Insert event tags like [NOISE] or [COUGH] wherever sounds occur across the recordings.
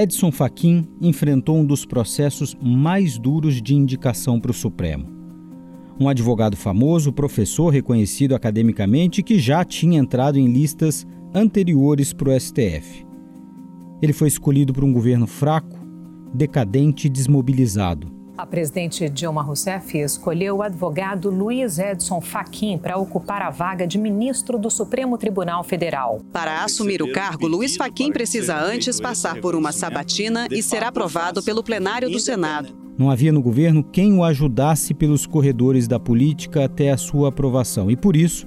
Edson Fachin enfrentou um dos processos mais duros de indicação para o Supremo. Um advogado famoso, professor reconhecido academicamente que já tinha entrado em listas anteriores para o STF. Ele foi escolhido por um governo fraco, decadente e desmobilizado a presidente Dilma Rousseff escolheu o advogado Luiz Edson Fachin para ocupar a vaga de ministro do Supremo Tribunal Federal. Para assumir o cargo, Luiz Fachin precisa antes passar por uma sabatina e ser aprovado pelo plenário do Senado. Não havia no governo quem o ajudasse pelos corredores da política até a sua aprovação e por isso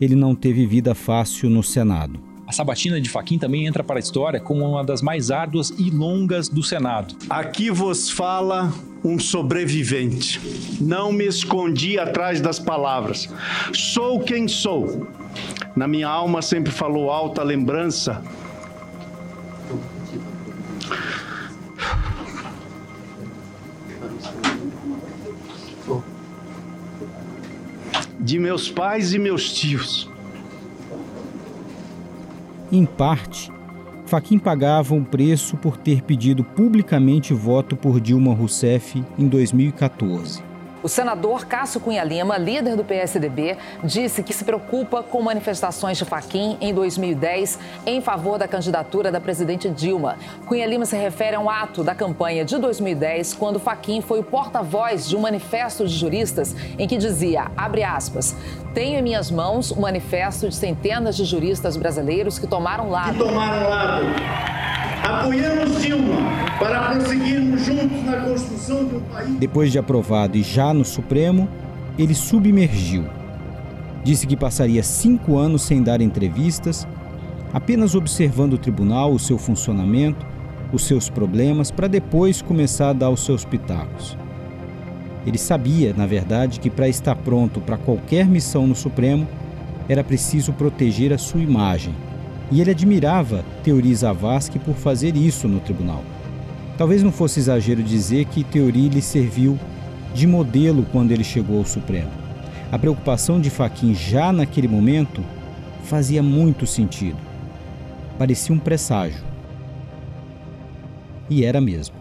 ele não teve vida fácil no Senado. A sabatina de Faquim também entra para a história como uma das mais árduas e longas do Senado. Aqui vos fala um sobrevivente. Não me escondi atrás das palavras. Sou quem sou. Na minha alma sempre falou alta lembrança. De meus pais e meus tios. Em parte, Faquim pagava um preço por ter pedido publicamente voto por Dilma Rousseff em 2014. O senador Cássio Cunha Lima, líder do PSDB, disse que se preocupa com manifestações de Faquim em 2010 em favor da candidatura da presidente Dilma. Cunha Lima se refere a um ato da campanha de 2010, quando Faquim foi o porta-voz de um manifesto de juristas em que dizia, abre aspas, tenho em minhas mãos um manifesto de centenas de juristas brasileiros que tomaram lado. Que tomaram lado. Apoiamos Dilma para prosseguirmos juntos na construção um país. Depois de aprovado e já no Supremo, ele submergiu. Disse que passaria cinco anos sem dar entrevistas, apenas observando o tribunal, o seu funcionamento, os seus problemas, para depois começar a dar os seus pitacos. Ele sabia, na verdade, que para estar pronto para qualquer missão no Supremo, era preciso proteger a sua imagem. E ele admirava Teori Zavascki por fazer isso no tribunal. Talvez não fosse exagero dizer que Teori lhe serviu de modelo quando ele chegou ao Supremo. A preocupação de Faquin já naquele momento fazia muito sentido. Parecia um presságio. E era mesmo.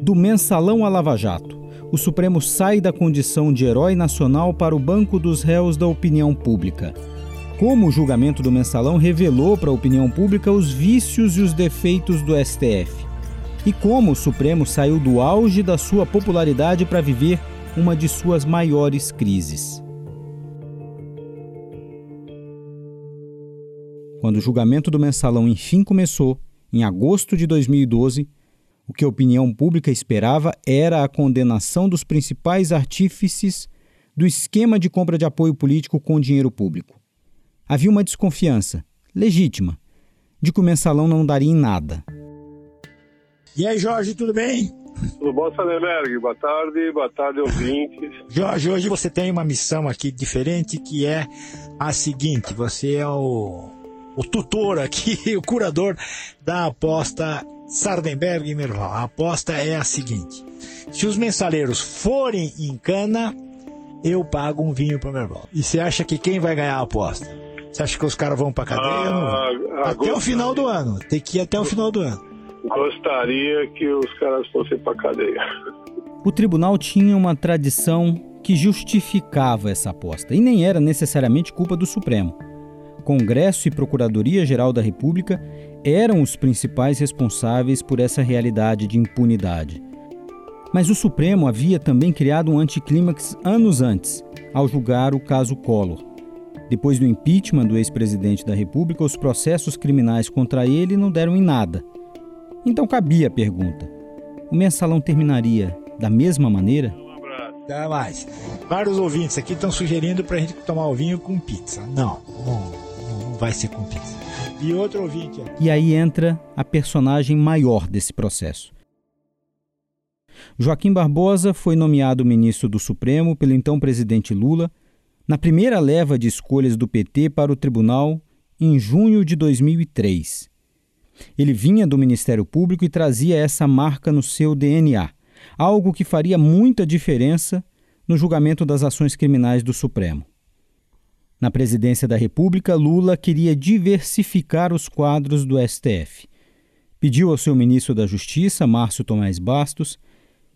Do mensalão a Lava Jato, o Supremo sai da condição de herói nacional para o banco dos réus da opinião pública. Como o julgamento do mensalão revelou para a opinião pública os vícios e os defeitos do STF. E como o Supremo saiu do auge da sua popularidade para viver uma de suas maiores crises. Quando o julgamento do mensalão enfim começou, em agosto de 2012, o que a opinião pública esperava era a condenação dos principais artífices do esquema de compra de apoio político com dinheiro público. Havia uma desconfiança, legítima, de que o mensalão não daria em nada. E aí, Jorge, tudo bem? Tudo bom, Saneberg? Boa tarde, boa tarde, ouvintes. Jorge, hoje você tem uma missão aqui diferente que é a seguinte: você é o, o tutor aqui, [LAUGHS] o curador da aposta Sardenberg e Merval. A aposta é a seguinte: se os mensaleiros forem em cana, eu pago um vinho para o Merval. E você acha que quem vai ganhar a aposta? Você acha que os caras vão para cadeia? Ah, até gostaria. o final do ano. Tem que ir até o final do ano. Gostaria que os caras fossem para cadeia. O tribunal tinha uma tradição que justificava essa aposta e nem era necessariamente culpa do Supremo. Congresso e Procuradoria-Geral da República eram os principais responsáveis por essa realidade de impunidade. Mas o Supremo havia também criado um anticlímax anos antes, ao julgar o caso Collor. Depois do impeachment do ex-presidente da República, os processos criminais contra ele não deram em nada. Então cabia a pergunta: o mensalão terminaria da mesma maneira? Dá mais. Vários ouvintes aqui estão sugerindo para a gente tomar o vinho com pizza. Não, não, não vai ser com pizza. E outro ouvinte. E aí entra a personagem maior desse processo. Joaquim Barbosa foi nomeado ministro do Supremo pelo então presidente Lula na primeira leva de escolhas do PT para o tribunal em junho de 2003. Ele vinha do Ministério Público e trazia essa marca no seu DNA, algo que faria muita diferença no julgamento das ações criminais do Supremo. Na presidência da República, Lula queria diversificar os quadros do STF. Pediu ao seu ministro da Justiça, Márcio Tomás Bastos,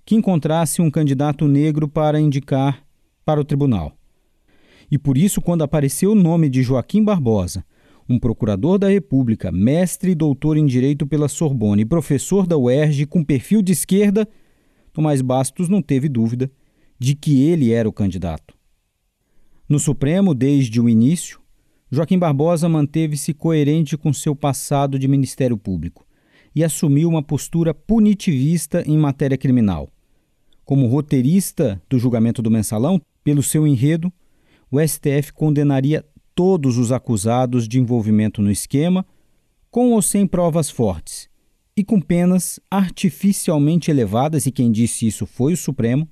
que encontrasse um candidato negro para indicar para o tribunal. E por isso, quando apareceu o nome de Joaquim Barbosa, um procurador da República, mestre e doutor em Direito pela Sorbonne e professor da UERJ com perfil de esquerda, Tomás Bastos não teve dúvida de que ele era o candidato. No Supremo, desde o início, Joaquim Barbosa manteve-se coerente com seu passado de Ministério Público e assumiu uma postura punitivista em matéria criminal. Como roteirista do julgamento do mensalão, pelo seu enredo, o STF condenaria todos os acusados de envolvimento no esquema, com ou sem provas fortes, e com penas artificialmente elevadas, e quem disse isso foi o Supremo,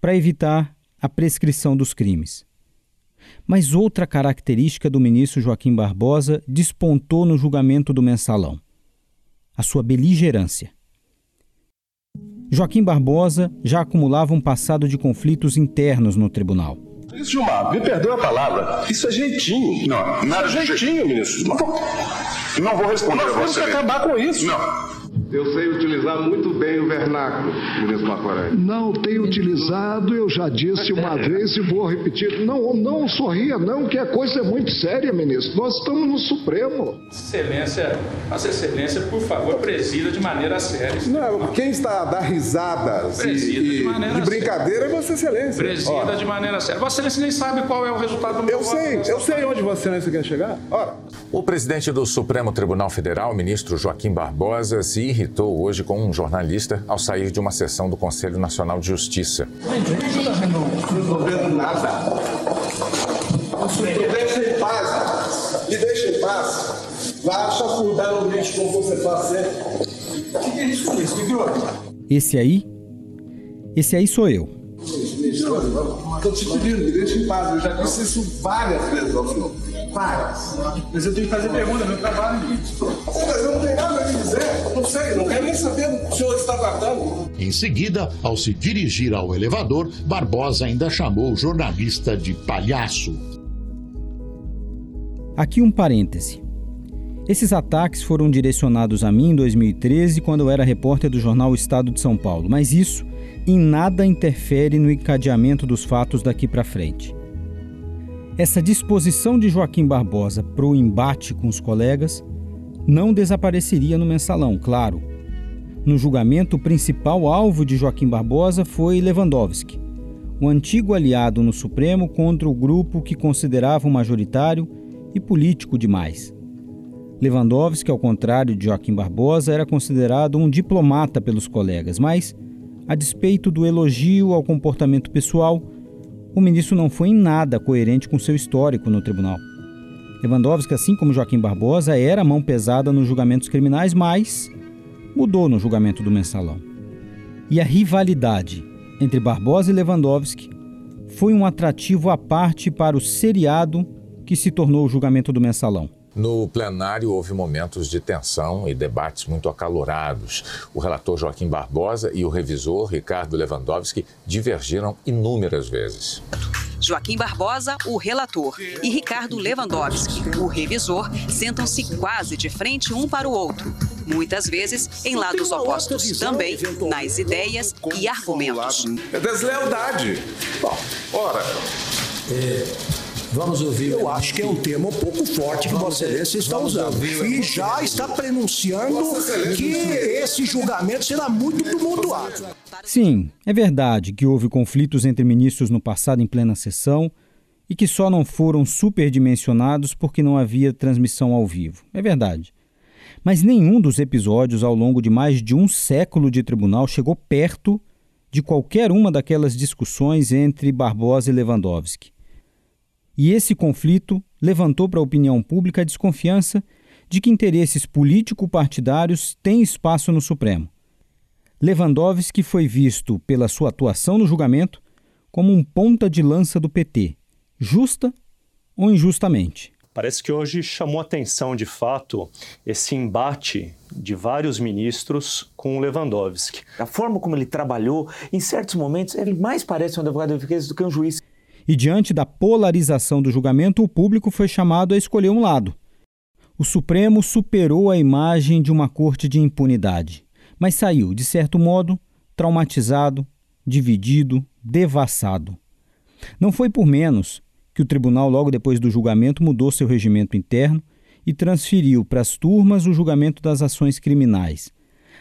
para evitar a prescrição dos crimes. Mas outra característica do ministro Joaquim Barbosa despontou no julgamento do mensalão: a sua beligerância. Joaquim Barbosa já acumulava um passado de conflitos internos no tribunal. Isso, Gilmar, me perdoe a palavra. Isso é jeitinho. Não, nada isso é jeitinho, ministro Gilmar. Não vou responder Nós a você. temos que acabar com isso. Não. Eu sei utilizar muito bem o vernáculo, ministro Macoré. Não tenho utilizado, eu já disse uma [LAUGHS] vez e vou repetir. Não, não sorria, não, que a coisa é muito séria, ministro. Nós estamos no Supremo. Excelência, Vossa Excelência, por favor, presida de maneira séria. Não, quem está a dar risadas presida e, de, maneira de brincadeira séria. é Vossa Excelência. Presida Ora. de maneira séria. Vossa Excelência nem sabe qual é o resultado do meu Eu voto. sei, eu sei onde Vossa Excelência quer chegar. Ora. O presidente do Supremo Tribunal Federal, ministro Joaquim Barbosa, se irritou hoje com um jornalista ao sair de uma sessão do Conselho Nacional de Justiça. Não resolvendo nada. Me deixa em paz. Me deixa em paz. Vai chafurdar no lixo como você faz sempre. O que é isso com isso? O que houve? Esse aí? Esse aí sou eu. Estou te pedindo, me deixa em paz. Eu já disse isso várias vezes ao senhor. Várias. Mas eu tenho que fazer pergunta, meu trabalho. Mas eu não tenho nada a lhe dizer. Não sei, não quero nem saber do que o senhor está tratando. Em seguida, ao se dirigir ao elevador, Barbosa ainda chamou o jornalista de palhaço. Aqui um parêntese. Esses ataques foram direcionados a mim em 2013, quando eu era repórter do jornal Estado de São Paulo, mas isso em nada interfere no encadeamento dos fatos daqui para frente. Essa disposição de Joaquim Barbosa para o embate com os colegas não desapareceria no mensalão, claro. No julgamento, o principal alvo de Joaquim Barbosa foi Lewandowski, o antigo aliado no Supremo contra o grupo que consideravam majoritário e político demais. Lewandowski, ao contrário de Joaquim Barbosa, era considerado um diplomata pelos colegas, mas, a despeito do elogio ao comportamento pessoal, o ministro não foi em nada coerente com seu histórico no tribunal. Lewandowski, assim como Joaquim Barbosa, era mão pesada nos julgamentos criminais, mas mudou no julgamento do mensalão. E a rivalidade entre Barbosa e Lewandowski foi um atrativo à parte para o seriado que se tornou o julgamento do mensalão. No plenário houve momentos de tensão e debates muito acalorados. O relator Joaquim Barbosa e o revisor Ricardo Lewandowski divergiram inúmeras vezes. Joaquim Barbosa, o relator, e Ricardo Lewandowski, o revisor, sentam-se quase de frente um para o outro. Muitas vezes em lados opostos também, nas ideias e argumentos. É deslealdade. Bom, ora. Vamos ouvir. Eu acho que é um termo um pouco forte que Vossa Excelência está usando. E já está prenunciando que esse julgamento será muito tumultuado. Sim, é verdade que houve conflitos entre ministros no passado em plena sessão e que só não foram superdimensionados porque não havia transmissão ao vivo. É verdade. Mas nenhum dos episódios ao longo de mais de um século de tribunal chegou perto de qualquer uma daquelas discussões entre Barbosa e Lewandowski. E esse conflito levantou para a opinião pública a desconfiança de que interesses político-partidários têm espaço no Supremo. Lewandowski foi visto, pela sua atuação no julgamento, como um ponta de lança do PT, justa ou injustamente. Parece que hoje chamou atenção de fato esse embate de vários ministros com o Lewandowski. A forma como ele trabalhou, em certos momentos, ele mais parece um advogado de defesa do que um juiz. E diante da polarização do julgamento, o público foi chamado a escolher um lado. O Supremo superou a imagem de uma corte de impunidade, mas saiu, de certo modo, traumatizado, dividido, devassado. Não foi por menos que o tribunal, logo depois do julgamento, mudou seu regimento interno e transferiu para as turmas o julgamento das ações criminais.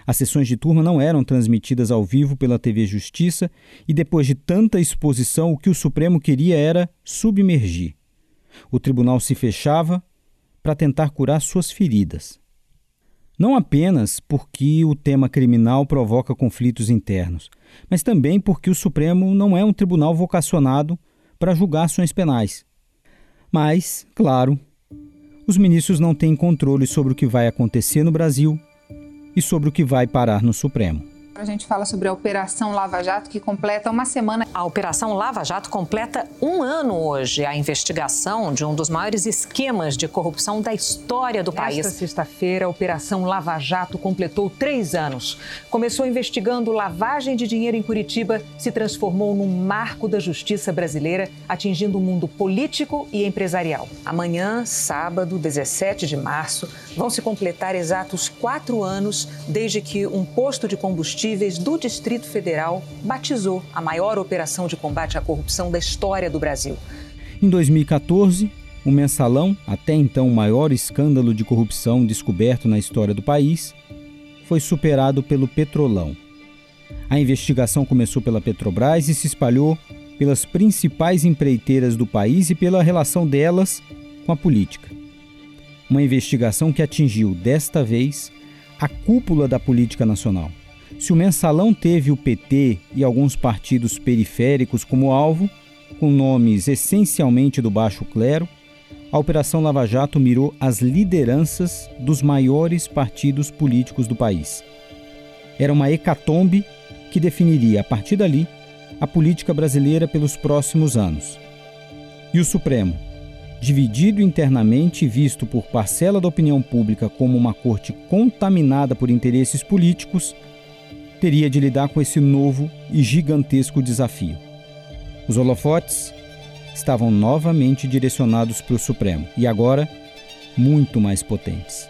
As sessões de turma não eram transmitidas ao vivo pela TV Justiça e, depois de tanta exposição, o que o Supremo queria era submergir. O tribunal se fechava para tentar curar suas feridas. Não apenas porque o tema criminal provoca conflitos internos, mas também porque o Supremo não é um tribunal vocacionado para julgar ações penais. Mas, claro, os ministros não têm controle sobre o que vai acontecer no Brasil e sobre o que vai parar no Supremo. A gente fala sobre a Operação Lava Jato, que completa uma semana. A Operação Lava Jato completa um ano hoje. A investigação de um dos maiores esquemas de corrupção da história do país. Nesta sexta-feira, a Operação Lava Jato completou três anos. Começou investigando lavagem de dinheiro em Curitiba, se transformou num marco da justiça brasileira, atingindo o mundo político e empresarial. Amanhã, sábado, 17 de março, vão se completar exatos quatro anos desde que um posto de combustíveis do Distrito Federal batizou a maior operação de combate à corrupção da história do Brasil. Em 2014, o mensalão, até então o maior escândalo de corrupção descoberto na história do país, foi superado pelo Petrolão. A investigação começou pela Petrobras e se espalhou pelas principais empreiteiras do país e pela relação delas com a política. Uma investigação que atingiu, desta vez, a cúpula da política nacional. Se o mensalão teve o PT e alguns partidos periféricos como alvo, com nomes essencialmente do baixo clero, a Operação Lava Jato mirou as lideranças dos maiores partidos políticos do país. Era uma hecatombe que definiria, a partir dali, a política brasileira pelos próximos anos. E o Supremo, dividido internamente e visto por parcela da opinião pública como uma corte contaminada por interesses políticos, teria de lidar com esse novo e gigantesco desafio. Os holofotes estavam novamente direcionados para o Supremo e agora muito mais potentes.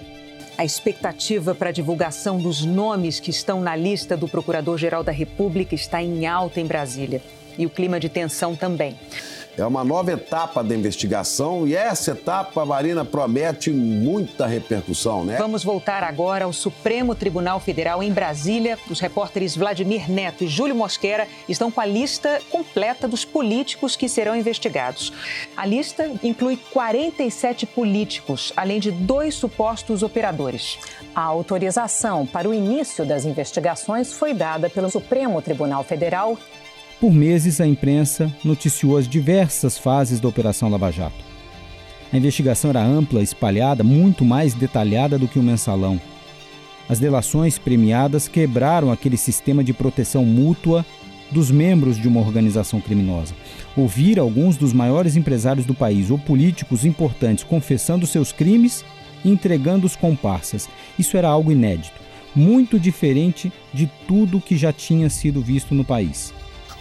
A expectativa para a divulgação dos nomes que estão na lista do Procurador-Geral da República está em alta em Brasília. E o clima de tensão também. É uma nova etapa da investigação e essa etapa, Marina, promete muita repercussão, né? Vamos voltar agora ao Supremo Tribunal Federal em Brasília. Os repórteres Vladimir Neto e Júlio Mosquera estão com a lista completa dos políticos que serão investigados. A lista inclui 47 políticos, além de dois supostos operadores. A autorização para o início das investigações foi dada pelo Supremo Tribunal Federal por meses, a imprensa noticiou as diversas fases da Operação Lava Jato. A investigação era ampla, espalhada, muito mais detalhada do que o mensalão. As delações premiadas quebraram aquele sistema de proteção mútua dos membros de uma organização criminosa. Ouvir alguns dos maiores empresários do país ou políticos importantes confessando seus crimes e entregando os comparsas. Isso era algo inédito, muito diferente de tudo que já tinha sido visto no país.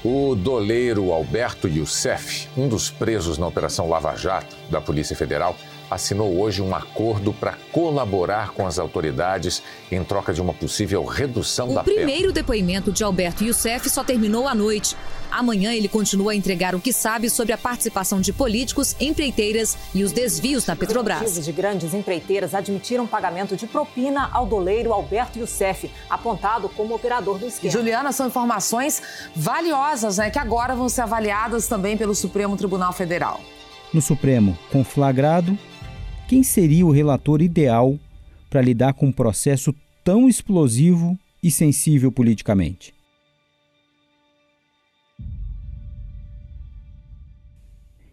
O doleiro Alberto Youssef, um dos presos na Operação Lava Jato da Polícia Federal, assinou hoje um acordo para colaborar com as autoridades em troca de uma possível redução o da pena. O primeiro depoimento de Alberto Youssef só terminou à noite. Amanhã ele continua a entregar o que sabe sobre a participação de políticos, empreiteiras e os desvios na Petrobras. de grandes empreiteiras admitiram pagamento de propina ao doleiro Alberto Youssef, apontado como operador do esquema. Juliana, são informações valiosas, né, que agora vão ser avaliadas também pelo Supremo Tribunal Federal. No Supremo, conflagrado quem seria o relator ideal para lidar com um processo tão explosivo e sensível politicamente?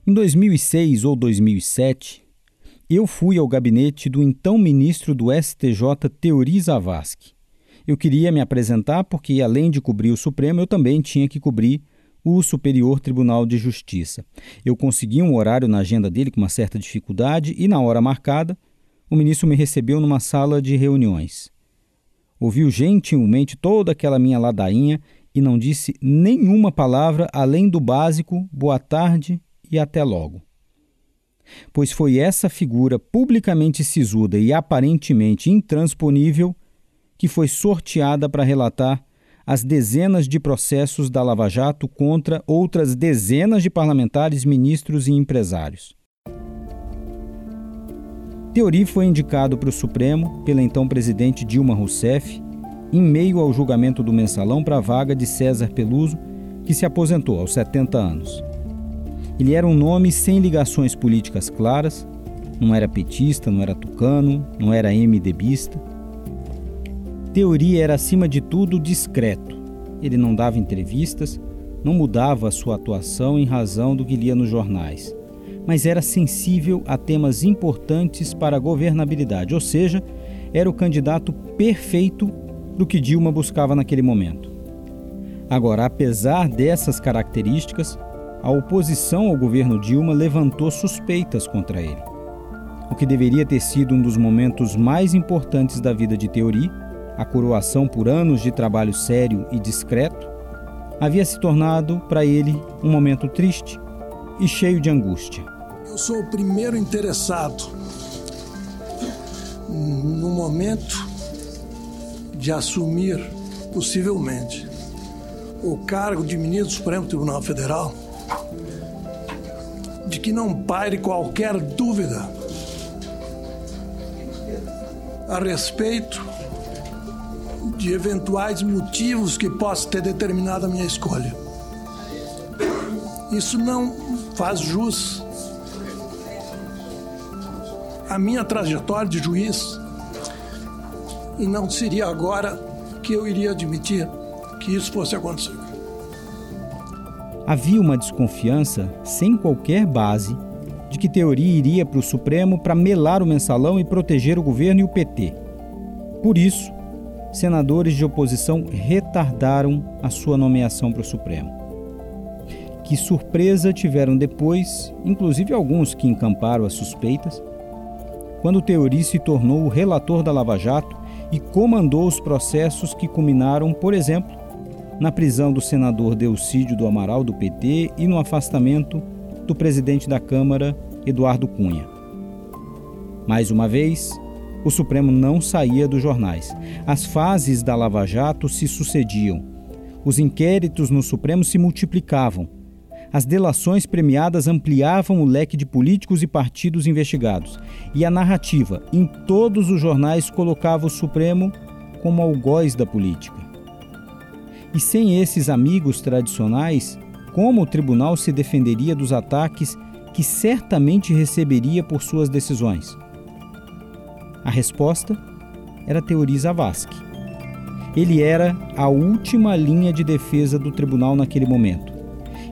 Em 2006 ou 2007, eu fui ao gabinete do então ministro do STJ, Teori Zavascki. Eu queria me apresentar porque, além de cobrir o Supremo, eu também tinha que cobrir o Superior Tribunal de Justiça. Eu consegui um horário na agenda dele com uma certa dificuldade e, na hora marcada, o ministro me recebeu numa sala de reuniões. Ouviu gentilmente toda aquela minha ladainha e não disse nenhuma palavra além do básico boa tarde e até logo. Pois foi essa figura publicamente sisuda e aparentemente intransponível que foi sorteada para relatar as dezenas de processos da Lava Jato contra outras dezenas de parlamentares, ministros e empresários. Teori foi indicado para o Supremo pela então presidente Dilma Rousseff em meio ao julgamento do mensalão para a vaga de César Peluso, que se aposentou aos 70 anos. Ele era um nome sem ligações políticas claras, não era petista, não era tucano, não era MDBista. Teori era, acima de tudo, discreto. Ele não dava entrevistas, não mudava a sua atuação em razão do que lia nos jornais, mas era sensível a temas importantes para a governabilidade, ou seja, era o candidato perfeito do que Dilma buscava naquele momento. Agora, apesar dessas características, a oposição ao governo Dilma levantou suspeitas contra ele. O que deveria ter sido um dos momentos mais importantes da vida de Teori, a coroação por anos de trabalho sério e discreto, havia se tornado para ele um momento triste e cheio de angústia. Eu sou o primeiro interessado no momento de assumir, possivelmente, o cargo de ministro do Supremo Tribunal Federal, de que não paire qualquer dúvida a respeito de eventuais motivos que possam ter determinado a minha escolha. Isso não faz jus à minha trajetória de juiz e não seria agora que eu iria admitir que isso fosse acontecer. Havia uma desconfiança, sem qualquer base, de que Teoria iria para o Supremo para melar o mensalão e proteger o governo e o PT. Por isso, senadores de oposição retardaram a sua nomeação para o Supremo. Que surpresa tiveram depois, inclusive alguns que encamparam as suspeitas, quando Teori se tornou o relator da Lava Jato e comandou os processos que culminaram, por exemplo, na prisão do senador Delcídio do Amaral, do PT, e no afastamento do presidente da Câmara, Eduardo Cunha. Mais uma vez, o Supremo não saía dos jornais. As fases da Lava Jato se sucediam. Os inquéritos no Supremo se multiplicavam. As delações premiadas ampliavam o leque de políticos e partidos investigados, e a narrativa em todos os jornais colocava o Supremo como algoz da política. E sem esses amigos tradicionais, como o tribunal se defenderia dos ataques que certamente receberia por suas decisões? A resposta era Teori Zavascki. Ele era a última linha de defesa do tribunal naquele momento.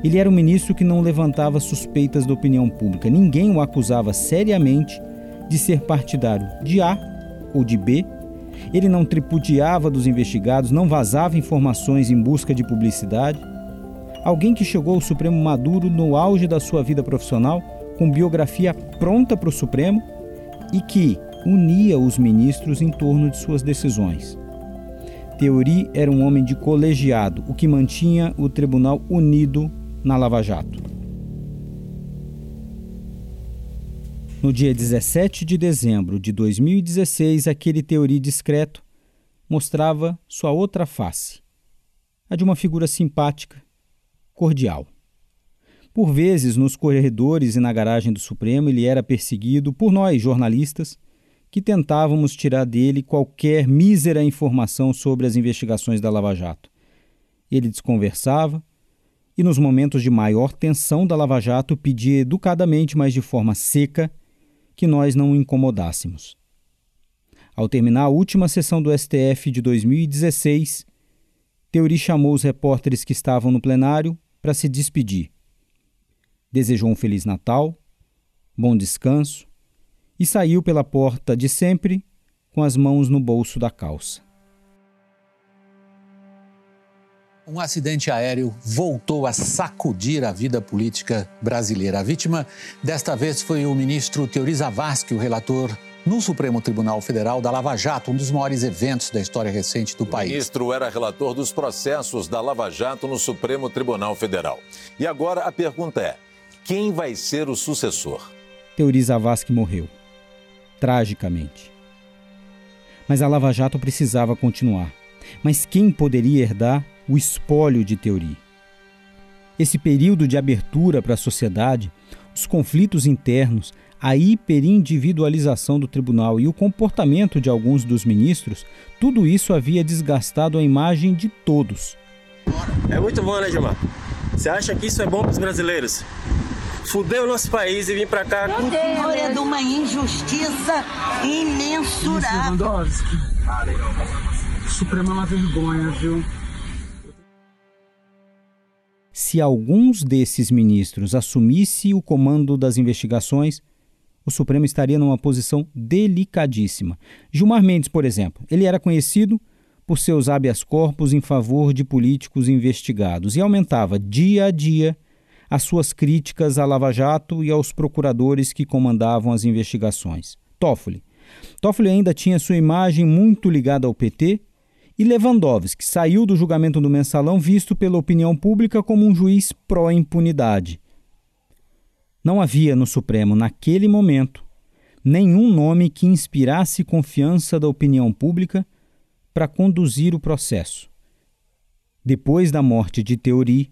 Ele era um ministro que não levantava suspeitas da opinião pública. Ninguém o acusava seriamente de ser partidário de A ou de B. Ele não tripudiava dos investigados, não vazava informações em busca de publicidade. Alguém que chegou ao Supremo maduro no auge da sua vida profissional, com biografia pronta para o Supremo e que unia os ministros em torno de suas decisões. Teori era um homem de colegiado, o que mantinha o tribunal unido na Lava Jato. No dia 17 de dezembro de 2016, aquele teoria discreto mostrava sua outra face, a de uma figura simpática, cordial. Por vezes, nos corredores e na garagem do Supremo, ele era perseguido por nós, jornalistas, que tentávamos tirar dele qualquer mísera informação sobre as investigações da Lava Jato. Ele desconversava, e, nos momentos de maior tensão da Lava Jato, pedia educadamente, mas de forma seca, que nós não o incomodássemos. Ao terminar a última sessão do STF de 2016, Teori chamou os repórteres que estavam no plenário para se despedir. Desejou um Feliz Natal, bom descanso e saiu pela porta de sempre com as mãos no bolso da calça. Um acidente aéreo voltou a sacudir a vida política brasileira. A vítima desta vez foi o ministro Teori Zavascki, o relator no Supremo Tribunal Federal da Lava Jato, um dos maiores eventos da história recente do país. O ministro era relator dos processos da Lava Jato no Supremo Tribunal Federal. E agora a pergunta é: quem vai ser o sucessor. Teori Zavascki morreu. Tragicamente. Mas a Lava Jato precisava continuar. Mas quem poderia herdar o espólio de Teori? Esse período de abertura para a sociedade, os conflitos internos, a hiperindividualização do tribunal e o comportamento de alguns dos ministros, tudo isso havia desgastado a imagem de todos. É muito bom, né, Gilmar? Você acha que isso é bom para os brasileiros? Fudeu o nosso país e vir para cá com... Senhor, é de uma injustiça imensurável. O Supremo é uma vergonha, viu? Se alguns desses ministros assumisse o comando das investigações, o Supremo estaria numa posição delicadíssima. Gilmar Mendes, por exemplo, ele era conhecido por seus habeas corpus em favor de políticos investigados e aumentava dia a dia as suas críticas à Lava Jato e aos procuradores que comandavam as investigações. Toffoli. Toffoli ainda tinha sua imagem muito ligada ao PT e Lewandowski saiu do julgamento do mensalão visto pela opinião pública como um juiz pró-impunidade. Não havia no Supremo, naquele momento, nenhum nome que inspirasse confiança da opinião pública para conduzir o processo. Depois da morte de Teori,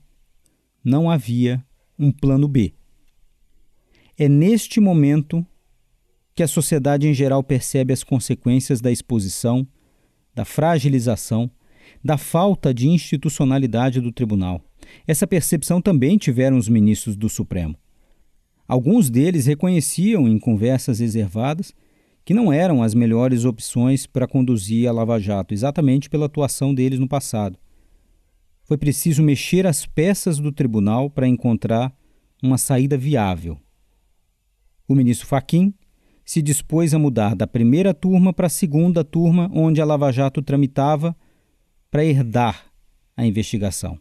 não havia um plano B. É neste momento que a sociedade em geral percebe as consequências da exposição, da fragilização, da falta de institucionalidade do tribunal. Essa percepção também tiveram os ministros do Supremo. Alguns deles reconheciam em conversas reservadas que não eram as melhores opções para conduzir a Lava Jato, exatamente pela atuação deles no passado. Foi preciso mexer as peças do tribunal para encontrar uma saída viável. O ministro Faquim se dispôs a mudar da primeira turma para a segunda turma onde a Lava Jato tramitava para herdar a investigação.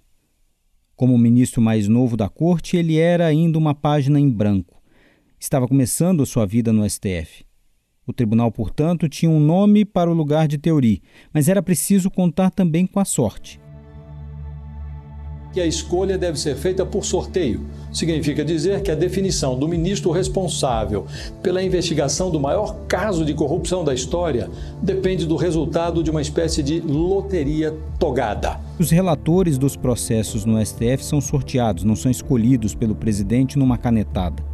Como ministro mais novo da corte, ele era ainda uma página em branco. Estava começando sua vida no STF. O tribunal, portanto, tinha um nome para o lugar de Teori, mas era preciso contar também com a sorte. Que a escolha deve ser feita por sorteio. Significa dizer que a definição do ministro responsável pela investigação do maior caso de corrupção da história depende do resultado de uma espécie de loteria togada. Os relatores dos processos no STF são sorteados, não são escolhidos pelo presidente numa canetada.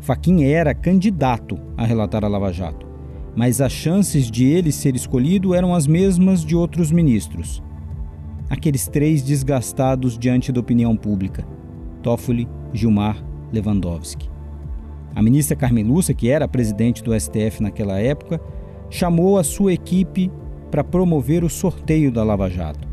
Faquim era candidato a relatar a Lava Jato, mas as chances de ele ser escolhido eram as mesmas de outros ministros. Aqueles três desgastados diante da opinião pública: Toffoli, Gilmar, Lewandowski. A ministra Carmen Lúcia, que era presidente do STF naquela época, chamou a sua equipe para promover o sorteio da Lava Jato.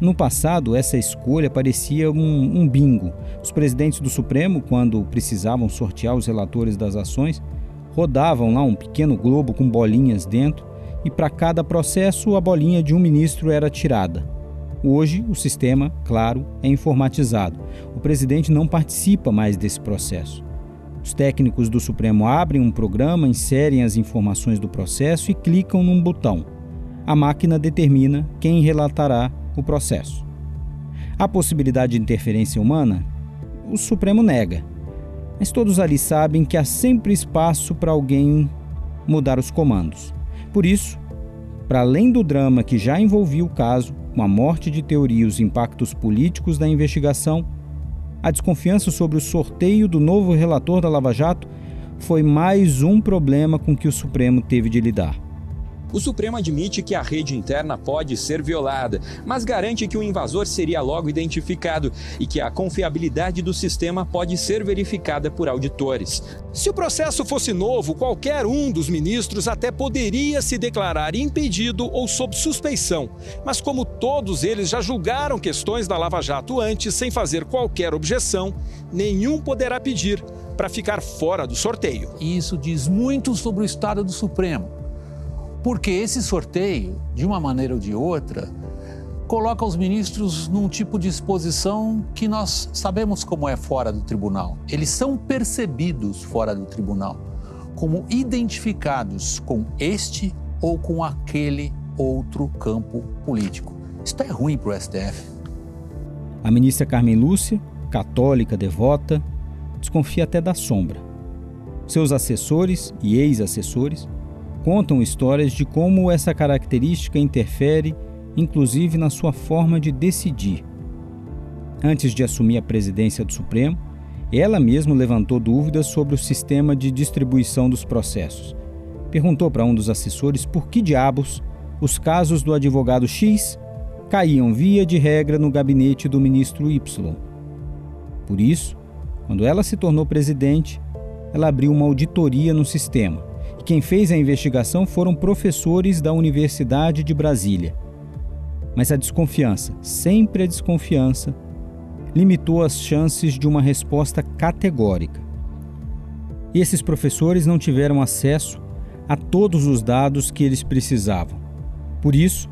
No passado, essa escolha parecia um, um bingo. Os presidentes do Supremo, quando precisavam sortear os relatores das ações, rodavam lá um pequeno globo com bolinhas dentro e para cada processo a bolinha de um ministro era tirada. Hoje, o sistema, claro, é informatizado. O presidente não participa mais desse processo. Os técnicos do Supremo abrem um programa, inserem as informações do processo e clicam num botão. A máquina determina quem relatará o processo. A possibilidade de interferência humana, o Supremo nega. Mas todos ali sabem que há sempre espaço para alguém mudar os comandos. Por isso, para além do drama que já envolvia o caso, com a morte de teoria e os impactos políticos da investigação, a desconfiança sobre o sorteio do novo relator da Lava Jato foi mais um problema com que o Supremo teve de lidar. O Supremo admite que a rede interna pode ser violada, mas garante que o invasor seria logo identificado e que a confiabilidade do sistema pode ser verificada por auditores. Se o processo fosse novo, qualquer um dos ministros até poderia se declarar impedido ou sob suspeição. Mas como todos eles já julgaram questões da Lava Jato antes sem fazer qualquer objeção, nenhum poderá pedir para ficar fora do sorteio. Isso diz muito sobre o estado do Supremo porque esse sorteio, de uma maneira ou de outra, coloca os ministros num tipo de exposição que nós sabemos como é fora do tribunal. Eles são percebidos fora do tribunal, como identificados com este ou com aquele outro campo político. Isso é ruim para o STF. A ministra Carmen Lúcia, católica devota, desconfia até da sombra. Seus assessores e ex-assessores contam histórias de como essa característica interfere, inclusive na sua forma de decidir. Antes de assumir a presidência do Supremo, ela mesma levantou dúvidas sobre o sistema de distribuição dos processos. Perguntou para um dos assessores por que diabos os casos do advogado X caíam via de regra no gabinete do ministro Y. Por isso, quando ela se tornou presidente, ela abriu uma auditoria no sistema. E quem fez a investigação foram professores da Universidade de Brasília. Mas a desconfiança, sempre a desconfiança, limitou as chances de uma resposta categórica. E esses professores não tiveram acesso a todos os dados que eles precisavam. Por isso,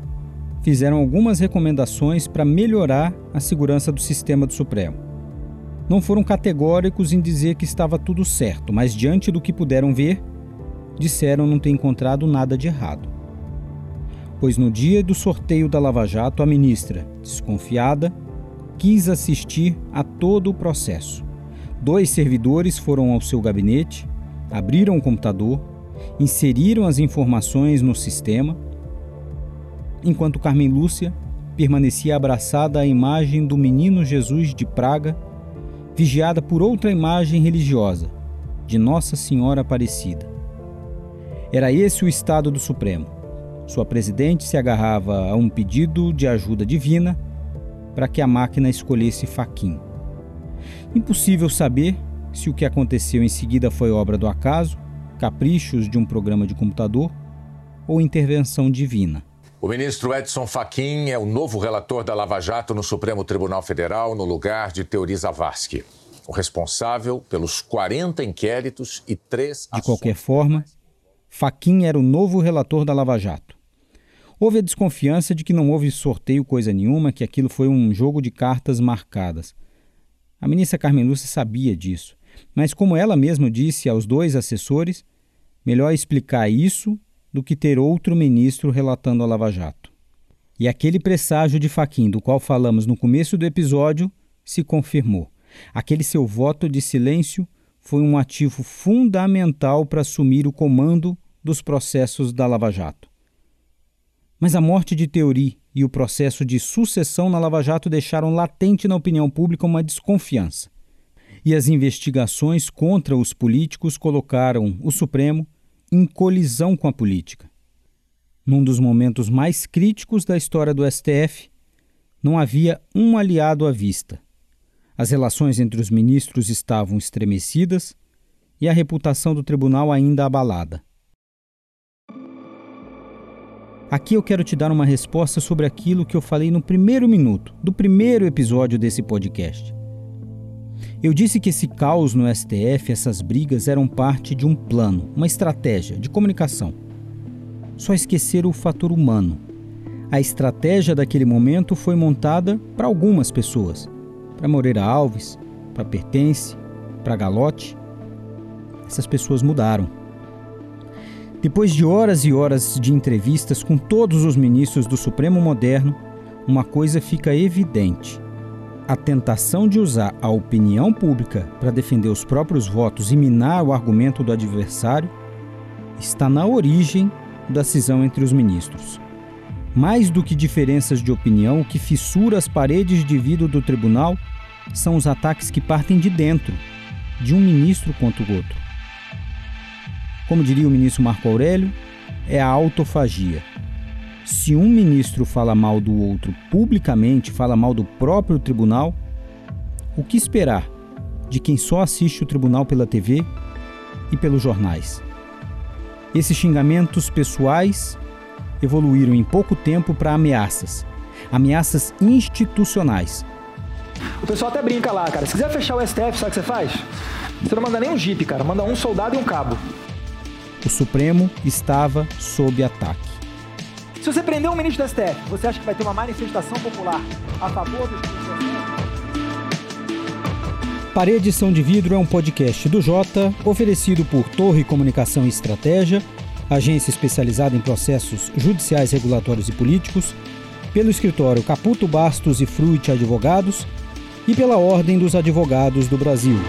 fizeram algumas recomendações para melhorar a segurança do sistema do Supremo. Não foram categóricos em dizer que estava tudo certo, mas diante do que puderam ver, disseram não ter encontrado nada de errado. Pois no dia do sorteio da Lava Jato, a ministra, desconfiada, quis assistir a todo o processo. Dois servidores foram ao seu gabinete, abriram o computador, inseriram as informações no sistema, enquanto Carmen Lúcia permanecia abraçada à imagem do menino Jesus de Praga, vigiada por outra imagem religiosa, de Nossa Senhora Aparecida. Era esse o estado do Supremo. Sua presidente se agarrava a um pedido de ajuda divina para que a máquina escolhesse Faquin. Impossível saber se o que aconteceu em seguida foi obra do acaso, caprichos de um programa de computador ou intervenção divina. O ministro Edson Fachin é o novo relator da Lava Jato no Supremo Tribunal Federal, no lugar de Teori Zavascki, o responsável pelos 40 inquéritos e três. De qualquer forma, Fachin era o novo relator da Lava Jato. Houve a desconfiança de que não houve sorteio coisa nenhuma, que aquilo foi um jogo de cartas marcadas. A ministra Carmen Lúcia sabia disso, mas como ela mesma disse aos dois assessores, melhor explicar isso do que ter outro ministro relatando a Lava Jato. E aquele presságio de Faquim, do qual falamos no começo do episódio, se confirmou. Aquele seu voto de silêncio foi um ativo fundamental para assumir o comando dos processos da Lava Jato. Mas a morte de Teori e o processo de sucessão na Lava Jato deixaram latente na opinião pública uma desconfiança. E as investigações contra os políticos colocaram o Supremo em colisão com a política. Num dos momentos mais críticos da história do STF, não havia um aliado à vista. As relações entre os ministros estavam estremecidas e a reputação do tribunal ainda abalada. Aqui eu quero te dar uma resposta sobre aquilo que eu falei no primeiro minuto do primeiro episódio desse podcast. Eu disse que esse caos no STF, essas brigas, eram parte de um plano, uma estratégia de comunicação. Só esqueceram o fator humano. A estratégia daquele momento foi montada para algumas pessoas: para Moreira Alves, para Pertence, para Galote. Essas pessoas mudaram. Depois de horas e horas de entrevistas com todos os ministros do Supremo Moderno, uma coisa fica evidente. A tentação de usar a opinião pública para defender os próprios votos e minar o argumento do adversário está na origem da cisão entre os ministros. Mais do que diferenças de opinião, o que fissura as paredes de vidro do tribunal são os ataques que partem de dentro, de um ministro contra o outro. Como diria o ministro Marco Aurélio, é a autofagia. Se um ministro fala mal do outro publicamente, fala mal do próprio tribunal, o que esperar de quem só assiste o tribunal pela TV e pelos jornais? Esses xingamentos pessoais evoluíram em pouco tempo para ameaças, ameaças institucionais. O pessoal até brinca lá, cara. Se quiser fechar o STF, sabe o que você faz? Você não manda nem um jipe, cara. Manda um soldado e um cabo o Supremo estava sob ataque. Se você prender um ministro do STF, você acha que vai ter uma manifestação popular a favor dos Parede Edição de Vidro é um podcast do Jota, oferecido por Torre Comunicação e Estratégia, agência especializada em processos judiciais, regulatórios e políticos, pelo escritório Caputo Bastos e Fruit Advogados e pela Ordem dos Advogados do Brasil.